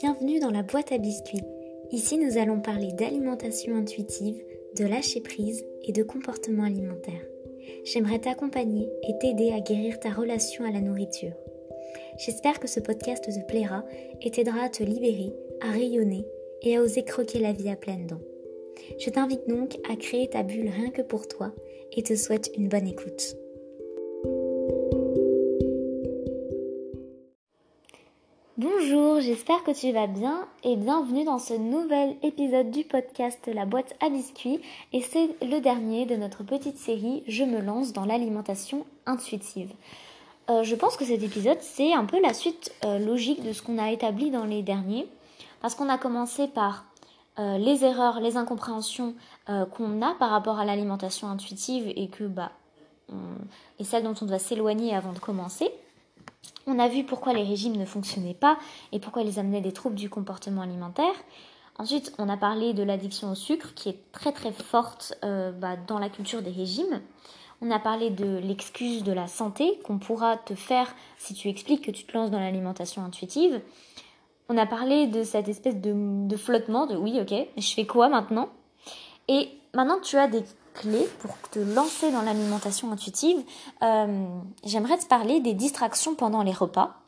Bienvenue dans la boîte à biscuits. Ici, nous allons parler d'alimentation intuitive, de lâcher prise et de comportement alimentaire. J'aimerais t'accompagner et t'aider à guérir ta relation à la nourriture. J'espère que ce podcast te plaira et t'aidera à te libérer, à rayonner et à oser croquer la vie à pleines dents. Je t'invite donc à créer ta bulle rien que pour toi et te souhaite une bonne écoute. Bonjour, j'espère que tu vas bien et bienvenue dans ce nouvel épisode du podcast La boîte à biscuits et c'est le dernier de notre petite série Je me lance dans l'alimentation intuitive. Euh, je pense que cet épisode c'est un peu la suite euh, logique de ce qu'on a établi dans les derniers parce qu'on a commencé par euh, les erreurs, les incompréhensions qu'on a par rapport à l'alimentation intuitive et que bah et celle dont on doit s'éloigner avant de commencer. On a vu pourquoi les régimes ne fonctionnaient pas et pourquoi ils amenaient des troubles du comportement alimentaire. Ensuite, on a parlé de l'addiction au sucre qui est très très forte euh, bah, dans la culture des régimes. On a parlé de l'excuse de la santé qu'on pourra te faire si tu expliques que tu te lances dans l'alimentation intuitive. On a parlé de cette espèce de, flottement de oui, ok, je fais quoi maintenant? Et maintenant tu as des clés pour te lancer dans l'alimentation intuitive, euh, j'aimerais te parler des distractions pendant les repas.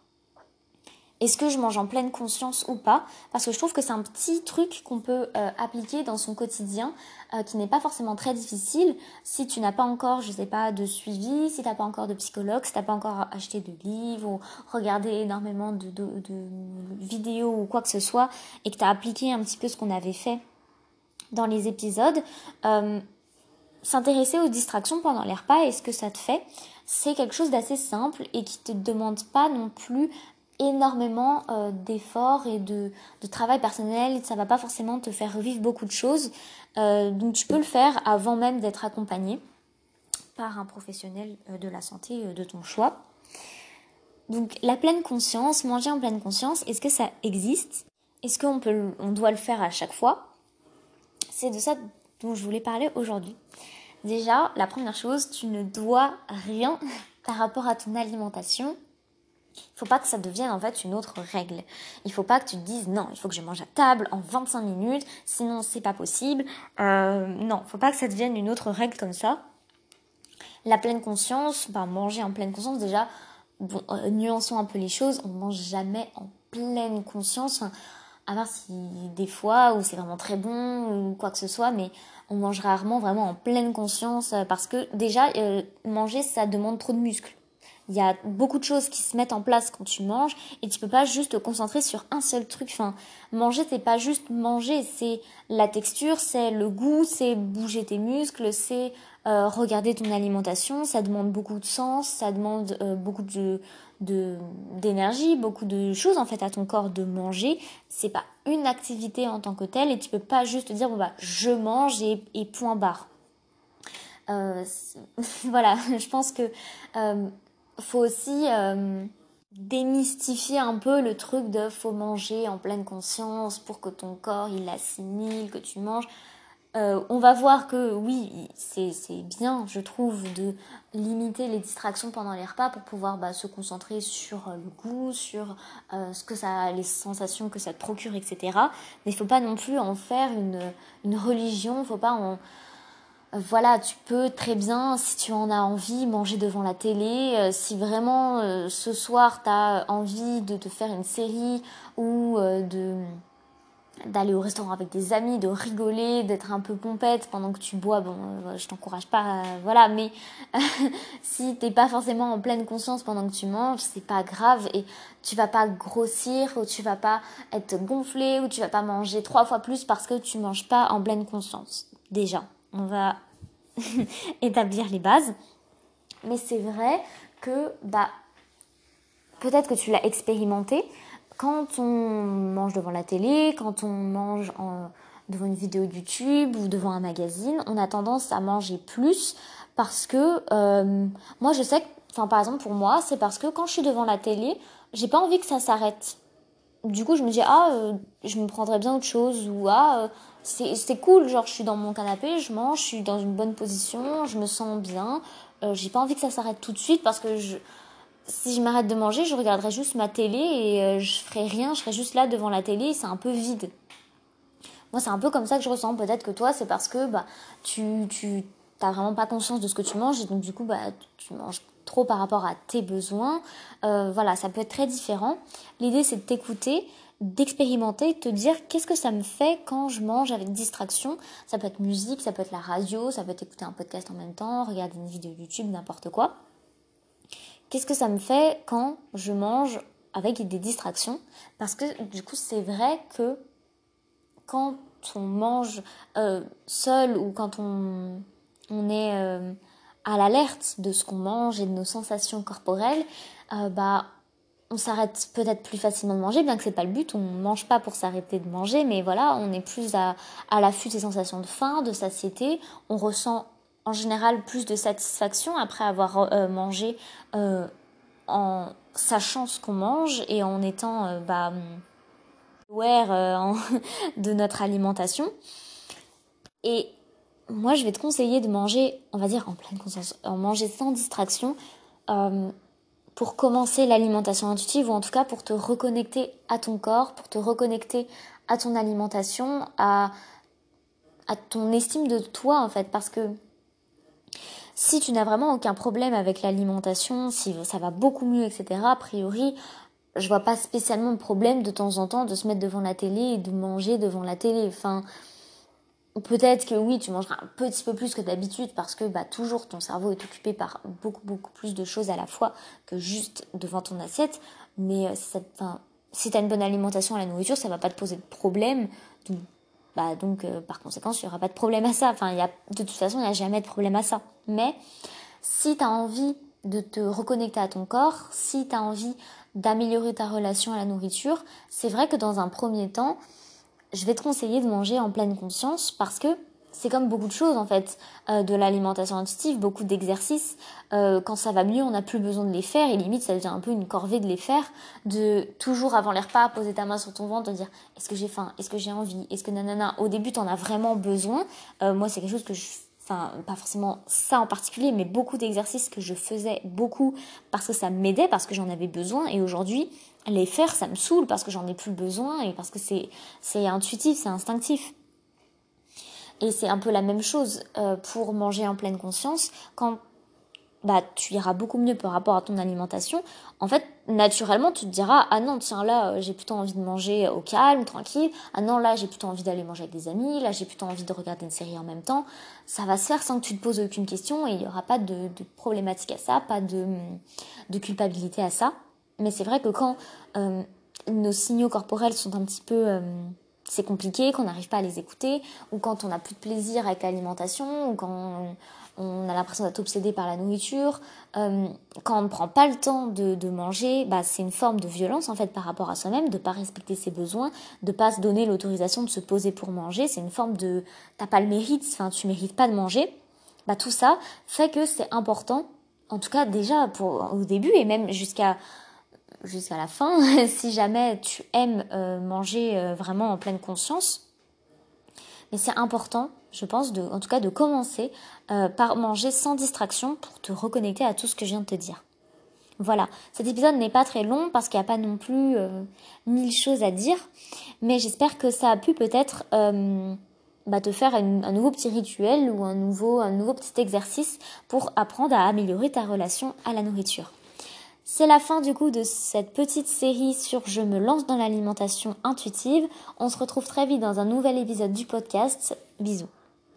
Est-ce que je mange en pleine conscience ou pas? Parce que je trouve que c'est un petit truc qu'on peut euh, appliquer dans son quotidien, euh, qui n'est pas forcément très difficile si tu n'as pas encore, je sais pas, de suivi, si tu n'as pas encore de psychologue, si tu n'as pas encore acheté de livres ou regardé énormément de, vidéos ou quoi que ce soit, et que tu as appliqué un petit peu ce qu'on avait fait dans les épisodes. S'intéresser aux distractions pendant les repas et ce que ça te fait, c'est quelque chose d'assez simple et qui te demande pas non plus énormément euh, d'efforts et de, travail personnel. Ça va pas forcément te faire revivre beaucoup de choses. Euh, donc tu peux le faire avant même d'être accompagné par un professionnel euh, de la santé de ton choix. Donc la pleine conscience, manger en pleine conscience, est-ce que ça existe? Est-ce qu'on on doit le faire à chaque fois? C'est de ça dont je voulais parler aujourd'hui. Déjà, la première chose, tu ne dois rien par rapport à ton alimentation. Il faut pas que ça devienne en fait une autre règle. Il faut pas que tu te dises non, il faut que je mange à table en 25 minutes, sinon c'est pas possible. Euh, non, faut pas que ça devienne une autre règle comme ça. La pleine conscience, bah, manger en pleine conscience déjà, euh, nuançons un peu les choses, on mange jamais en pleine conscience à part si des fois où c'est vraiment très bon ou quoi que ce soit, mais on mange rarement vraiment en pleine conscience euh, parce que déjà euh, manger ça demande trop de muscles. Il y a beaucoup de choses qui se mettent en place quand tu manges et tu peux pas juste te concentrer sur un seul truc. Enfin, manger c'est pas juste manger, c'est la texture, c'est le goût, c'est bouger tes muscles, c'est euh, regarder ton alimentation. Ça demande beaucoup de sens, ça demande beaucoup de d'énergie, beaucoup de choses en fait à ton corps de manger. C'est pas une activité en tant que telle et tu peux pas juste dire bon bah je mange et, et point barre. Euh, voilà, je pense que euh, faut aussi euh, démystifier un peu le truc de faut manger en pleine conscience pour que ton corps il assimile que tu manges. Euh, on va voir que oui, c'est bien, je trouve, de limiter les distractions pendant les repas pour pouvoir bah, se concentrer sur euh, le goût, sur euh, ce que ça, les sensations que ça te procure, etc. Mais il faut pas non plus en faire une, une religion, faut pas en voilà, tu peux très bien, si tu en as envie, manger devant la télé. si vraiment ce soir tu as envie de te faire une série ou de d'aller au restaurant avec des amis, de rigoler, d'être un peu pompette pendant que tu bois. Bon, euh, je t'encourage pas, euh, voilà, mais si t'es pas forcément en pleine conscience pendant que tu manges, c'est pas grave et tu vas pas grossir ou tu vas pas être gonflé ou tu vas pas manger trois fois plus parce que tu manges pas en pleine conscience. Déjà, on va établir les bases. Mais c'est vrai que, bah, peut-être que tu l'as expérimenté, quand on mange devant la télé, quand on mange devant une vidéo YouTube ou devant un magazine, on a tendance à manger plus parce que euh, moi je sais que, enfin par exemple pour moi, c'est parce que quand je suis devant la télé, j'ai pas envie que ça s'arrête. Du coup, je me dis ah, euh, je me prendrais bien autre chose ou ah, euh, c'est cool, genre je suis dans mon canapé, je mange, je suis dans une bonne position, je me sens bien. j'ai pas envie que ça s'arrête tout de suite parce que je si je m'arrête de manger, je regarderai juste ma télé et euh, je ferai rien, je serai juste là devant la télé, c'est un peu vide. Moi, c'est un peu comme ça que je ressens. Peut-être que toi, c'est parce que bah, tu, tu t'as vraiment pas conscience de ce que tu manges et donc du coup, bah, tu manges trop par rapport à tes besoins. Euh, voilà, ça peut être très différent. L'idée, c'est de t'écouter, d'expérimenter, de te dire qu'est-ce que ça me fait quand je mange avec distraction? Ça peut être musique, ça peut être la radio, ça peut être écouter un podcast en même temps, regarder une vidéo YouTube, n'importe quoi. Qu'est-ce que ça me fait quand je mange avec des distractions? Parce que du coup, c'est vrai que quand on mange euh, seul ou quand on, est euh, à l'alerte de ce qu'on mange et de nos sensations corporelles, euh, bah on s'arrête peut-être plus facilement de manger, bien que c'est pas le but, on mange pas pour s'arrêter de manger, mais voilà, on est plus à, à l'affût des sensations de faim, de satiété, on ressent en général plus de satisfaction après avoir mangé en sachant ce qu'on mange et en étant bah, aware euh, de notre alimentation. Et moi, je vais te conseiller de manger, on va dire en pleine conscience, en manger sans distraction euh, pour commencer l'alimentation intuitive ou en tout cas pour te reconnecter à ton corps, pour te reconnecter à ton alimentation, à ton estime de toi en fait. Parce que si tu n'as vraiment aucun problème avec l'alimentation, si ça va beaucoup mieux, etc., a priori, je vois pas spécialement de problème de temps en temps de se mettre devant la télé et de manger devant la télé. Enfin, peut-être que oui, tu mangeras un petit peu plus que d'habitude parce que bah toujours ton cerveau est occupé par beaucoup beaucoup plus de choses à la fois que juste devant ton assiette. Mais euh, si enfin, si t'as une bonne alimentation à la nourriture, ça va pas te poser de problème. Bah donc euh, par conséquent, il y aura pas de problème à ça. Enfin, de toute façon, il n'y a jamais de problème à ça. Mais si tu as envie de te reconnecter à ton corps, si tu as envie d'améliorer ta relation à la nourriture, c'est vrai que dans un premier temps, je vais te conseiller de manger en pleine conscience parce que c'est comme beaucoup de choses en fait, euh, de l'alimentation intuitive, beaucoup d'exercices. Euh, quand ça va mieux, on n'a plus besoin de les faire et limite ça devient un peu une corvée de les faire. De toujours avant les repas poser ta main sur ton ventre, te dire est-ce que j'ai faim, est-ce que j'ai envie, est-ce que nanana. Au début, t'en as vraiment besoin. Euh, moi, c'est quelque chose que je enfin pas forcément ça en particulier, mais beaucoup d'exercices que je faisais beaucoup parce que ça m'aidait, parce que j'en avais besoin, et aujourd'hui les faire ça me saoule parce que j'en ai plus besoin et parce que c'est c'est intuitif, c'est instinctif. Et c'est un peu la même chose euh, pour manger en pleine conscience. Quand bah, tu iras beaucoup mieux par rapport à ton alimentation, en fait, naturellement, tu te diras, ah non, tiens, là, euh, j'ai plutôt envie de manger au calme, tranquille. Ah non, là, j'ai plutôt envie d'aller manger avec des amis. Là, j'ai plutôt envie de regarder une série en même temps. Ça va se faire sans que tu te poses aucune question et il n'y aura pas de, problématique à ça, pas de, culpabilité à ça. Mais c'est vrai que quand euh, nos signaux corporels sont un petit peu... c'est compliqué, qu'on n'arrive pas à les écouter, ou quand on n'a plus de plaisir avec l'alimentation, ou quand on a l'impression d'être obsédé par la nourriture. Euh, quand on ne prend pas le temps de, de manger, bah, c'est une forme de violence en fait par rapport à soi-même, de pas respecter ses besoins, de pas se donner l'autorisation de se poser pour manger. C'est une forme de t'as pas le mérite, enfin tu mérites pas de manger. Bah tout ça fait que c'est important, en tout cas déjà pour au début et même jusqu'à jusqu'à la fin, si jamais tu aimes euh, manger euh, vraiment en pleine conscience. Mais c'est important je pense, en tout cas de commencer euh, par manger sans distraction pour te reconnecter à tout ce que je viens de te dire. Voilà, cet épisode n'est pas très long parce qu'il n'y a pas non plus mille choses à dire, mais j'espère que ça a pu peut-être bah, te faire un nouveau petit rituel ou un un nouveau petit exercice pour apprendre à améliorer ta relation à la nourriture. C'est la fin du coup de cette petite série sur Je me lance dans l'alimentation intuitive. On se retrouve très vite dans un nouvel épisode du podcast. Bisous.